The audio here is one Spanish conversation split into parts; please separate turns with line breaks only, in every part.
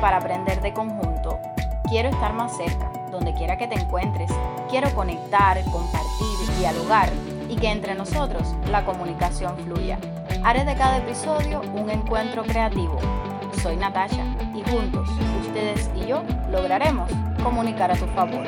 para aprender de conjunto. Quiero estar más cerca, donde quiera que te encuentres. Quiero conectar, compartir, dialogar y que entre nosotros la comunicación fluya. Haré de cada episodio un encuentro creativo. Soy Natasha y juntos, ustedes y yo, lograremos comunicar a tu favor.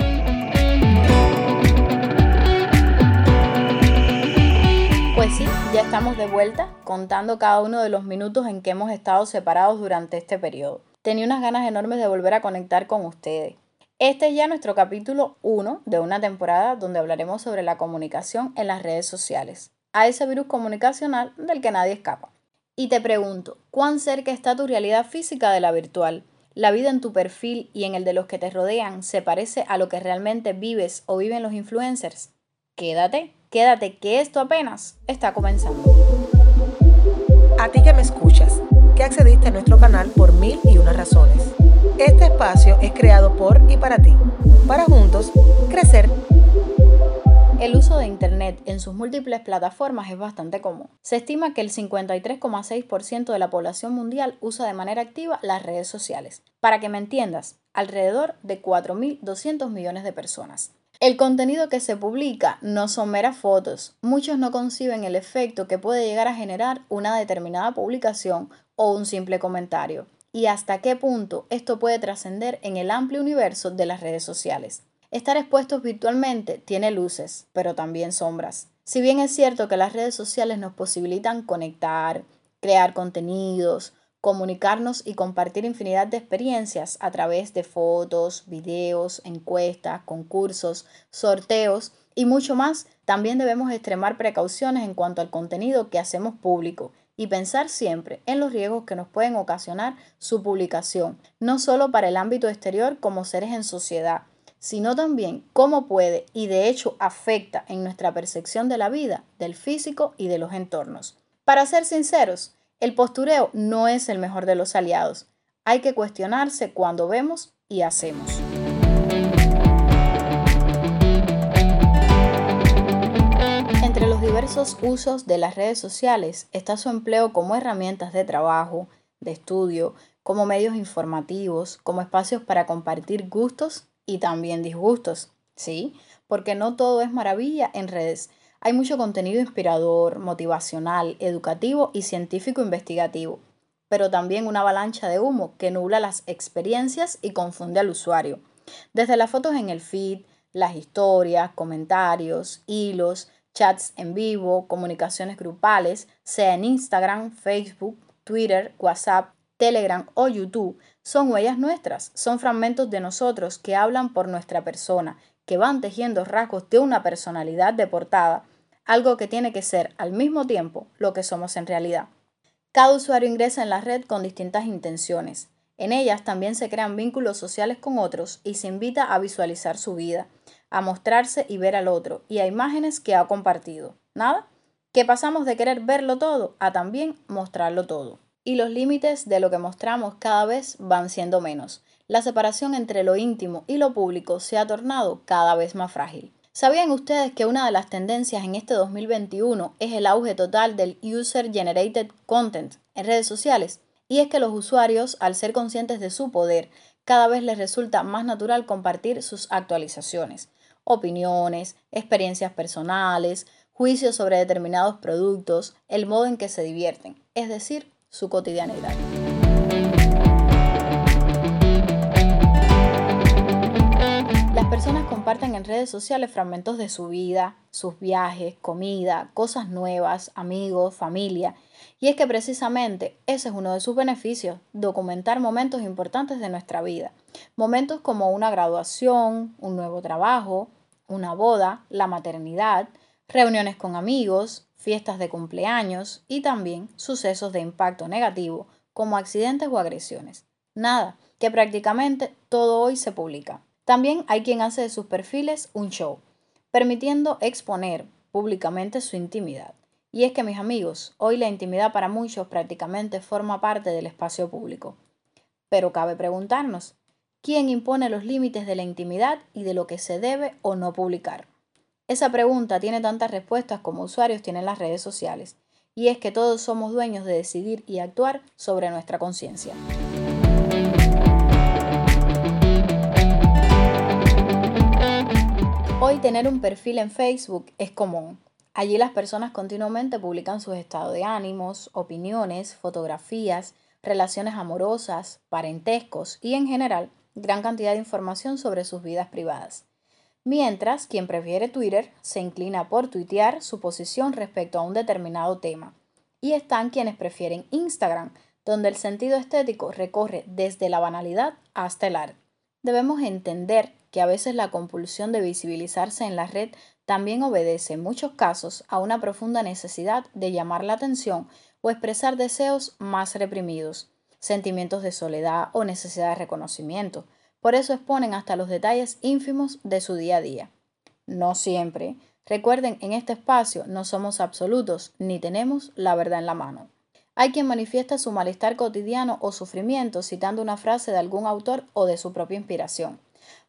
Pues sí, ya estamos de vuelta contando cada uno de los minutos en que hemos estado separados durante este periodo. Tenía unas ganas enormes de volver a conectar con ustedes. Este es ya nuestro capítulo 1 de una temporada donde hablaremos sobre la comunicación en las redes sociales, a ese virus comunicacional del que nadie escapa. Y te pregunto, ¿cuán cerca está tu realidad física de la virtual? ¿La vida en tu perfil y en el de los que te rodean se parece a lo que realmente vives o viven los influencers? Quédate, quédate que esto apenas está comenzando.
A ti que me escuchas, accediste a nuestro canal por mil y una razones. Este espacio es creado por y para ti, para juntos crecer.
El uso de Internet en sus múltiples plataformas es bastante común. Se estima que el 53,6% de la población mundial usa de manera activa las redes sociales. Para que me entiendas, alrededor de 4.200 millones de personas. El contenido que se publica no son meras fotos. Muchos no conciben el efecto que puede llegar a generar una determinada publicación o un simple comentario y hasta qué punto esto puede trascender en el amplio universo de las redes sociales. Estar expuestos virtualmente tiene luces, pero también sombras. Si bien es cierto que las redes sociales nos posibilitan conectar, crear contenidos, comunicarnos y compartir infinidad de experiencias a través de fotos, videos, encuestas, concursos, sorteos y mucho más, también debemos extremar precauciones en cuanto al contenido que hacemos público y pensar siempre en los riesgos que nos pueden ocasionar su publicación, no solo para el ámbito exterior como seres en sociedad, sino también cómo puede y de hecho afecta en nuestra percepción de la vida, del físico y de los entornos. Para ser sinceros, el postureo no es el mejor de los aliados. Hay que cuestionarse cuando vemos y hacemos. diversos usos de las redes sociales está su empleo como herramientas de trabajo, de estudio, como medios informativos, como espacios para compartir gustos y también disgustos. Sí, porque no todo es maravilla en redes. Hay mucho contenido inspirador, motivacional, educativo y científico investigativo, pero también una avalancha de humo que nubla las experiencias y confunde al usuario. Desde las fotos en el feed, las historias, comentarios, hilos, chats en vivo, comunicaciones grupales, sea en Instagram, Facebook, Twitter, WhatsApp, Telegram o YouTube, son huellas nuestras, son fragmentos de nosotros que hablan por nuestra persona, que van tejiendo rasgos de una personalidad de portada, algo que tiene que ser al mismo tiempo lo que somos en realidad. Cada usuario ingresa en la red con distintas intenciones. En ellas también se crean vínculos sociales con otros y se invita a visualizar su vida, a mostrarse y ver al otro, y a imágenes que ha compartido. ¿Nada? Que pasamos de querer verlo todo a también mostrarlo todo. Y los límites de lo que mostramos cada vez van siendo menos. La separación entre lo íntimo y lo público se ha tornado cada vez más frágil. ¿Sabían ustedes que una de las tendencias en este 2021 es el auge total del User Generated Content en redes sociales? Y es que los usuarios, al ser conscientes de su poder, cada vez les resulta más natural compartir sus actualizaciones opiniones, experiencias personales, juicios sobre determinados productos, el modo en que se divierten, es decir, su cotidianidad. Personas comparten en redes sociales fragmentos de su vida, sus viajes, comida, cosas nuevas, amigos, familia. Y es que precisamente ese es uno de sus beneficios, documentar momentos importantes de nuestra vida. Momentos como una graduación, un nuevo trabajo, una boda, la maternidad, reuniones con amigos, fiestas de cumpleaños y también sucesos de impacto negativo como accidentes o agresiones. Nada, que prácticamente todo hoy se publica. También hay quien hace de sus perfiles un show, permitiendo exponer públicamente su intimidad. Y es que mis amigos, hoy la intimidad para muchos prácticamente forma parte del espacio público. Pero cabe preguntarnos, ¿Quién impone los límites de la intimidad y de lo que se debe o no publicar? Esa pregunta tiene tantas respuestas como usuarios tienen las redes sociales, y es que todos somos dueños de decidir y actuar sobre nuestra conciencia. Tener un perfil en Facebook es común. Allí las personas continuamente publican sus estados de ánimos, opiniones, fotografías, relaciones amorosas, parentescos y en general gran cantidad de información sobre sus vidas privadas. Mientras quien prefiere Twitter se inclina por tuitear su posición respecto a un determinado tema. Y están quienes prefieren Instagram, donde el sentido estético recorre desde la banalidad hasta el arte. Debemos entender que a veces la compulsión de visibilizarse en la red también obedece en muchos casos a una profunda necesidad de llamar la atención o expresar deseos más reprimidos, sentimientos de soledad o necesidad de reconocimiento. Por eso exponen hasta los detalles ínfimos de su día a día. No siempre. Recuerden, en este espacio no somos absolutos ni tenemos la verdad en la mano. Hay quien manifiesta su malestar cotidiano o sufrimiento citando una frase de algún autor o de su propia inspiración.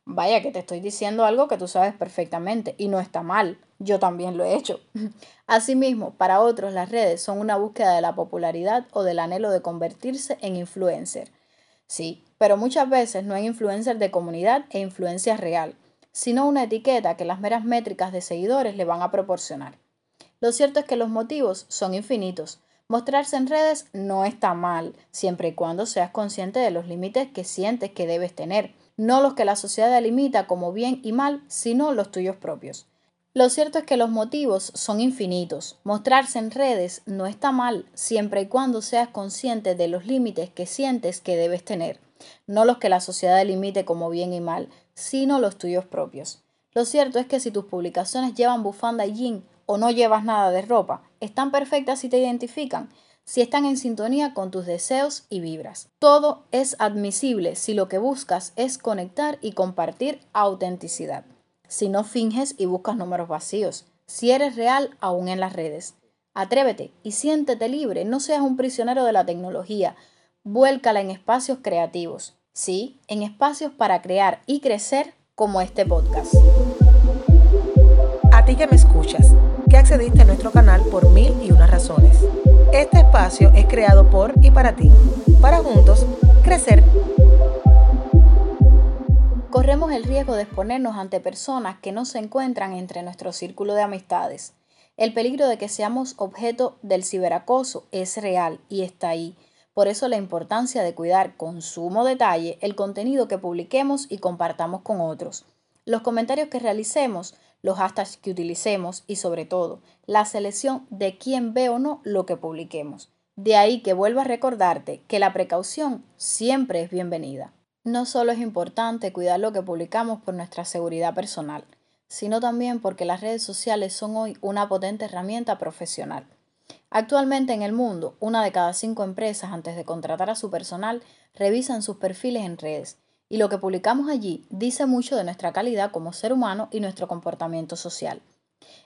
Vaya que te estoy diciendo algo que tú sabes perfectamente y no está mal. Yo también lo he hecho. Asimismo, para otros las redes son una búsqueda de la popularidad o del anhelo de convertirse en influencer. Sí, pero muchas veces no hay influencer de comunidad e influencia real, sino una etiqueta que las meras métricas de seguidores le van a proporcionar. Lo cierto es que los motivos son infinitos. Mostrarse en redes no está mal, siempre y cuando seas consciente de los límites que sientes que debes tener no los que la sociedad delimita como bien y mal, sino los tuyos propios. Lo cierto es que los motivos son infinitos. Mostrarse en redes no está mal siempre y cuando seas consciente de los límites que sientes que debes tener, no los que la sociedad delimite como bien y mal, sino los tuyos propios. Lo cierto es que si tus publicaciones llevan bufanda y jean o no llevas nada de ropa, están perfectas y te identifican, si están en sintonía con tus deseos y vibras. Todo es admisible si lo que buscas es conectar y compartir autenticidad. Si no finges y buscas números vacíos, si eres real aún en las redes. Atrévete y siéntete libre, no seas un prisionero de la tecnología, vuélcala en espacios creativos, sí, en espacios para crear y crecer como este podcast.
A ti que me escuchas, que accediste a nuestro canal por mil y una razones. Este espacio es creado por y para ti, para juntos crecer.
Corremos el riesgo de exponernos ante personas que no se encuentran entre nuestro círculo de amistades. El peligro de que seamos objeto del ciberacoso es real y está ahí. Por eso la importancia de cuidar con sumo detalle el contenido que publiquemos y compartamos con otros. Los comentarios que realicemos los hashtags que utilicemos y sobre todo la selección de quién ve o no lo que publiquemos. De ahí que vuelvo a recordarte que la precaución siempre es bienvenida. No solo es importante cuidar lo que publicamos por nuestra seguridad personal, sino también porque las redes sociales son hoy una potente herramienta profesional. Actualmente en el mundo, una de cada cinco empresas antes de contratar a su personal revisan sus perfiles en redes y lo que publicamos allí dice mucho de nuestra calidad como ser humano y nuestro comportamiento social.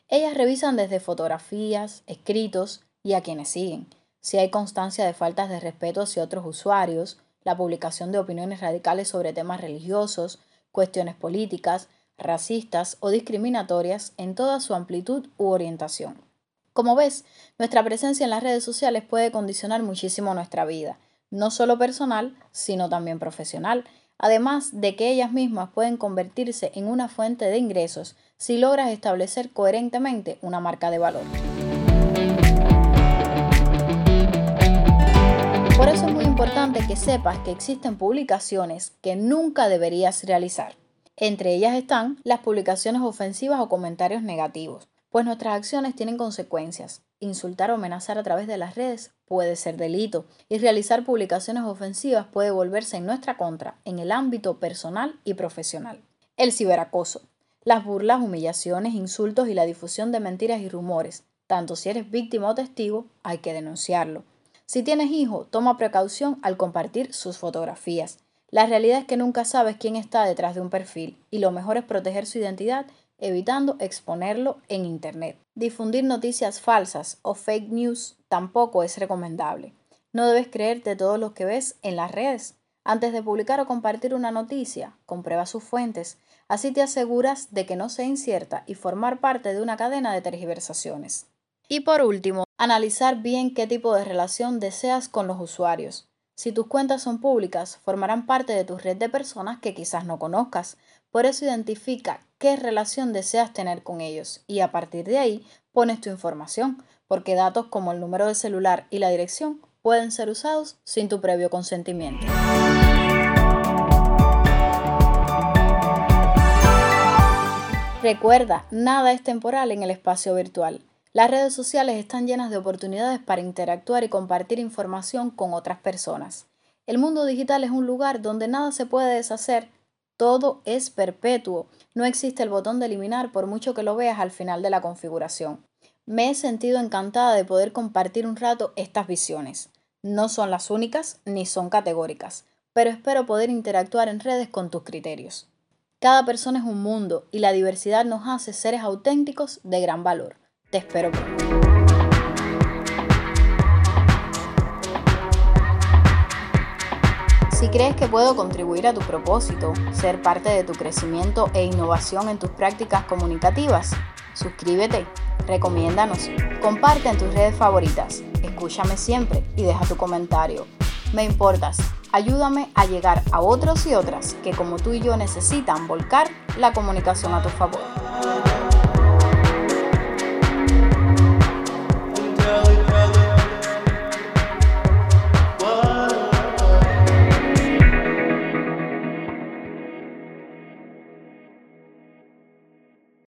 Ellas revisan desde fotografías, escritos y a quienes siguen, si hay constancia de faltas de respeto hacia otros usuarios, la publicación de opiniones radicales sobre temas religiosos, cuestiones políticas, racistas o discriminatorias en toda su amplitud u orientación. Como ves, nuestra presencia en las redes sociales puede condicionar muchísimo nuestra vida, no solo personal, sino también profesional, además de que ellas mismas pueden convertirse en una fuente de ingresos si logras establecer coherentemente una marca de valor. Por eso es muy importante que sepas que existen publicaciones que nunca deberías realizar. Entre ellas están las publicaciones ofensivas o comentarios negativos, pues nuestras acciones tienen consecuencias. Insultar o amenazar a través de las redes puede ser delito y realizar publicaciones ofensivas puede volverse en nuestra contra en el ámbito personal y profesional. El ciberacoso. Las burlas, humillaciones, insultos y la difusión de mentiras y rumores. Tanto si eres víctima o testigo, hay que denunciarlo. Si tienes hijo, toma precaución al compartir sus fotografías. La realidad es que nunca sabes quién está detrás de un perfil y lo mejor es proteger su identidad evitando exponerlo en Internet. Difundir noticias falsas o fake news tampoco es recomendable. No debes creerte todo lo que ves en las redes. Antes de publicar o compartir una noticia, comprueba sus fuentes. Así te aseguras de que no sea incierta y formar parte de una cadena de tergiversaciones. Y por último, analizar bien qué tipo de relación deseas con los usuarios. Si tus cuentas son públicas, formarán parte de tu red de personas que quizás no conozcas. Por eso identifica qué relación deseas tener con ellos y a partir de ahí pones tu información, porque datos como el número de celular y la dirección pueden ser usados sin tu previo consentimiento. Recuerda, nada es temporal en el espacio virtual. Las redes sociales están llenas de oportunidades para interactuar y compartir información con otras personas. El mundo digital es un lugar donde nada se puede deshacer, todo es perpetuo. No existe el botón de eliminar por mucho que lo veas al final de la configuración. Me he sentido encantada de poder compartir un rato estas visiones. No son las únicas ni son categóricas, pero espero poder interactuar en redes con tus criterios. Cada persona es un mundo y la diversidad nos hace seres auténticos de gran valor. Te espero Si crees que puedo contribuir a tu propósito, ser parte de tu crecimiento e innovación en tus prácticas comunicativas, suscríbete, recomiéndanos, comparte en tus redes favoritas, escúchame siempre y deja tu comentario. Me importas, ayúdame a llegar a otros y otras que como tú y yo necesitan volcar la comunicación a tu favor.